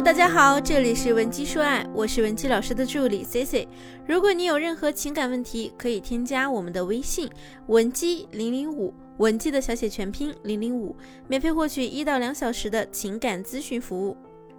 大家好，这里是文姬说爱，我是文姬老师的助理 Cici。如果你有任何情感问题，可以添加我们的微信文姬零零五，文姬的小写全拼零零五，免费获取一到两小时的情感咨询服务。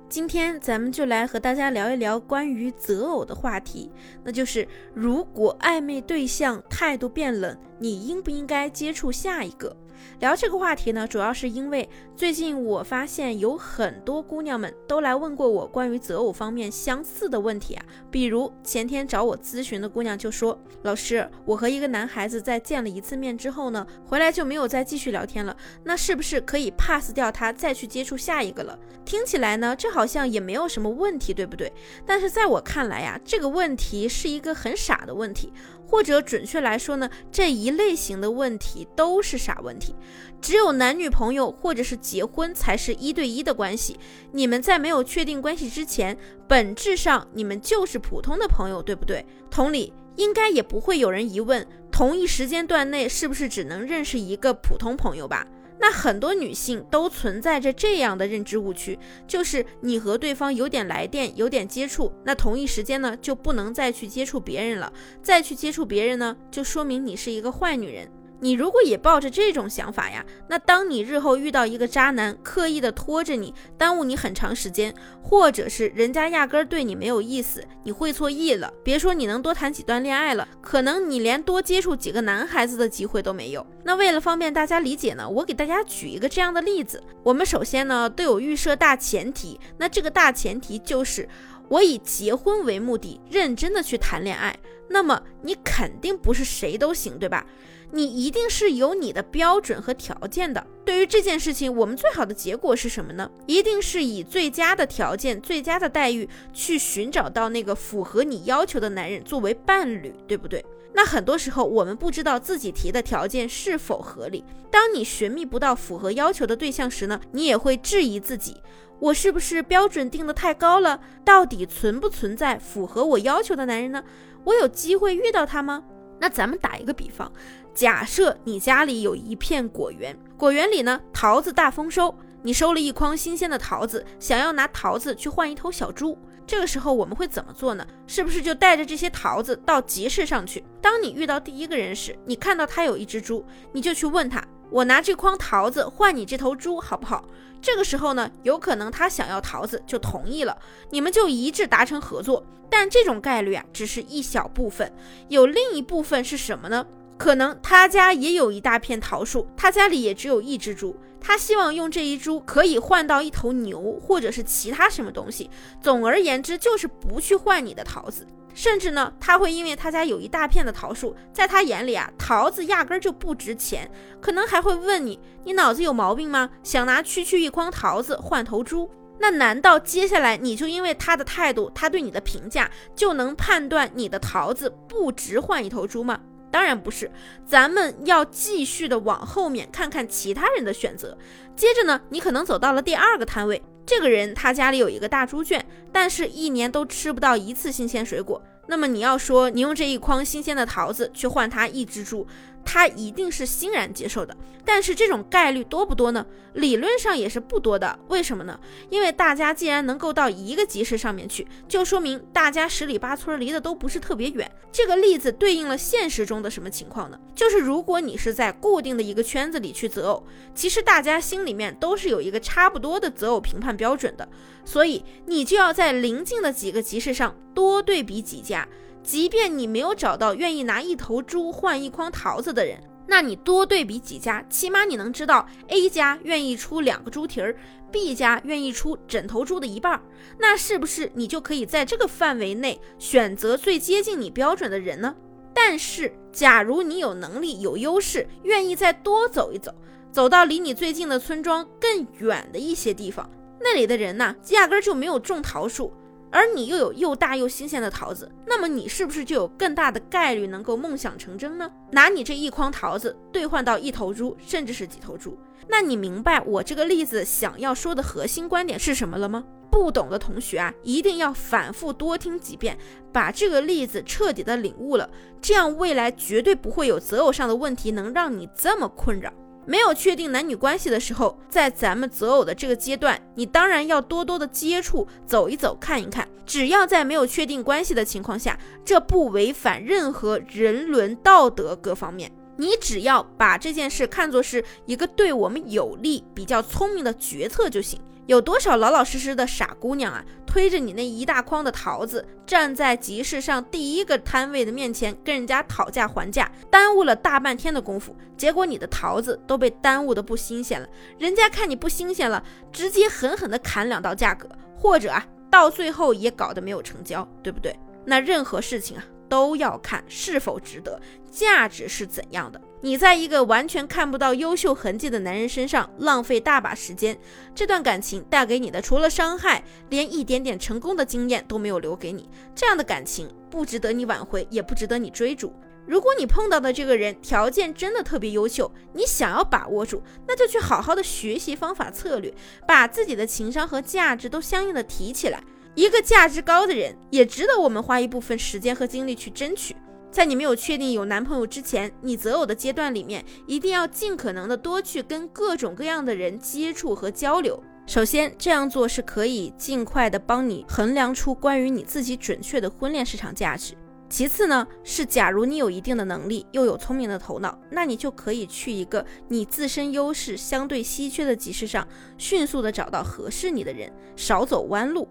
今天咱们就来和大家聊一聊关于择偶的话题，那就是如果暧昧对象态度变冷，你应不应该接触下一个？聊这个话题呢，主要是因为最近我发现有很多姑娘们都来问过我关于择偶方面相似的问题啊。比如前天找我咨询的姑娘就说：“老师，我和一个男孩子在见了一次面之后呢，回来就没有再继续聊天了，那是不是可以 pass 掉他，再去接触下一个了？”听起来呢，这好好像也没有什么问题，对不对？但是在我看来呀，这个问题是一个很傻的问题。或者准确来说呢，这一类型的问题都是傻问题。只有男女朋友或者是结婚才是一对一的关系。你们在没有确定关系之前，本质上你们就是普通的朋友，对不对？同理，应该也不会有人疑问，同一时间段内是不是只能认识一个普通朋友吧？那很多女性都存在着这样的认知误区，就是你和对方有点来电，有点接触，那同一时间呢就不能再去接触别人了，再去接触别人呢，就说明你是一个坏女人。你如果也抱着这种想法呀，那当你日后遇到一个渣男，刻意的拖着你，耽误你很长时间，或者是人家压根儿对你没有意思，你会错意了，别说你能多谈几段恋爱了，可能你连多接触几个男孩子的机会都没有。那为了方便大家理解呢，我给大家举一个这样的例子。我们首先呢都有预设大前提，那这个大前提就是我以结婚为目的，认真的去谈恋爱。那么你肯定不是谁都行，对吧？你一定是有你的标准和条件的。对于这件事情，我们最好的结果是什么呢？一定是以最佳的条件、最佳的待遇去寻找到那个符合你要求的男人作为伴侣，对不对？那很多时候我们不知道自己提的条件是否合理。当你寻觅不到符合要求的对象时呢，你也会质疑自己：我是不是标准定的太高了？到底存不存在符合我要求的男人呢？我有机会遇到他吗？那咱们打一个比方。假设你家里有一片果园，果园里呢桃子大丰收，你收了一筐新鲜的桃子，想要拿桃子去换一头小猪，这个时候我们会怎么做呢？是不是就带着这些桃子到集市上去？当你遇到第一个人时，你看到他有一只猪，你就去问他：“我拿这筐桃子换你这头猪好不好？”这个时候呢，有可能他想要桃子就同意了，你们就一致达成合作。但这种概率啊，只是一小部分，有另一部分是什么呢？可能他家也有一大片桃树，他家里也只有一只猪，他希望用这一株可以换到一头牛，或者是其他什么东西。总而言之，就是不去换你的桃子。甚至呢，他会因为他家有一大片的桃树，在他眼里啊，桃子压根儿就不值钱，可能还会问你：你脑子有毛病吗？想拿区区一筐桃子换头猪？那难道接下来你就因为他的态度，他对你的评价，就能判断你的桃子不值换一头猪吗？当然不是，咱们要继续的往后面看看其他人的选择。接着呢，你可能走到了第二个摊位，这个人他家里有一个大猪圈，但是一年都吃不到一次新鲜水果。那么你要说你用这一筐新鲜的桃子去换他一只猪。他一定是欣然接受的，但是这种概率多不多呢？理论上也是不多的。为什么呢？因为大家既然能够到一个集市上面去，就说明大家十里八村离的都不是特别远。这个例子对应了现实中的什么情况呢？就是如果你是在固定的一个圈子里去择偶，其实大家心里面都是有一个差不多的择偶评判标准的，所以你就要在邻近的几个集市上多对比几家。即便你没有找到愿意拿一头猪换一筐桃子的人，那你多对比几家，起码你能知道 A 家愿意出两个猪蹄儿，B 家愿意出整头猪的一半，那是不是你就可以在这个范围内选择最接近你标准的人呢？但是，假如你有能力、有优势，愿意再多走一走，走到离你最近的村庄更远的一些地方，那里的人呢，压根儿就没有种桃树。而你又有又大又新鲜的桃子，那么你是不是就有更大的概率能够梦想成真呢？拿你这一筐桃子兑换到一头猪，甚至是几头猪，那你明白我这个例子想要说的核心观点是什么了吗？不懂的同学啊，一定要反复多听几遍，把这个例子彻底的领悟了，这样未来绝对不会有择偶上的问题能让你这么困扰。没有确定男女关系的时候，在咱们择偶的这个阶段，你当然要多多的接触、走一走、看一看。只要在没有确定关系的情况下，这不违反任何人伦道德各方面。你只要把这件事看作是一个对我们有利、比较聪明的决策就行。有多少老老实实的傻姑娘啊，推着你那一大筐的桃子，站在集市上第一个摊位的面前跟人家讨价还价，耽误了大半天的功夫，结果你的桃子都被耽误的不新鲜了。人家看你不新鲜了，直接狠狠的砍两道价格，或者啊，到最后也搞得没有成交，对不对？那任何事情啊。都要看是否值得，价值是怎样的。你在一个完全看不到优秀痕迹的男人身上浪费大把时间，这段感情带给你的除了伤害，连一点点成功的经验都没有留给你。这样的感情不值得你挽回，也不值得你追逐。如果你碰到的这个人条件真的特别优秀，你想要把握住，那就去好好的学习方法策略，把自己的情商和价值都相应的提起来。一个价值高的人，也值得我们花一部分时间和精力去争取。在你没有确定有男朋友之前，你择偶的阶段里面，一定要尽可能的多去跟各种各样的人接触和交流。首先，这样做是可以尽快的帮你衡量出关于你自己准确的婚恋市场价值。其次呢，是假如你有一定的能力，又有聪明的头脑，那你就可以去一个你自身优势相对稀缺的集市上，迅速的找到合适你的人，少走弯路。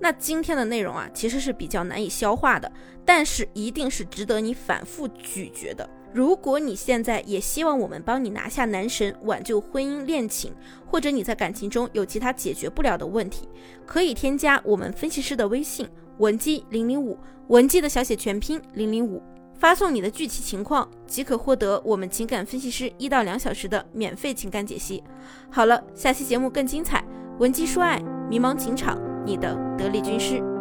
那今天的内容啊，其实是比较难以消化的，但是一定是值得你反复咀嚼的。如果你现在也希望我们帮你拿下男神，挽救婚姻恋情，或者你在感情中有其他解决不了的问题，可以添加我们分析师的微信文姬零零五，文姬的小写全拼零零五，发送你的具体情况，即可获得我们情感分析师一到两小时的免费情感解析。好了，下期节目更精彩，文姬说爱，迷茫情场。你的得力军师。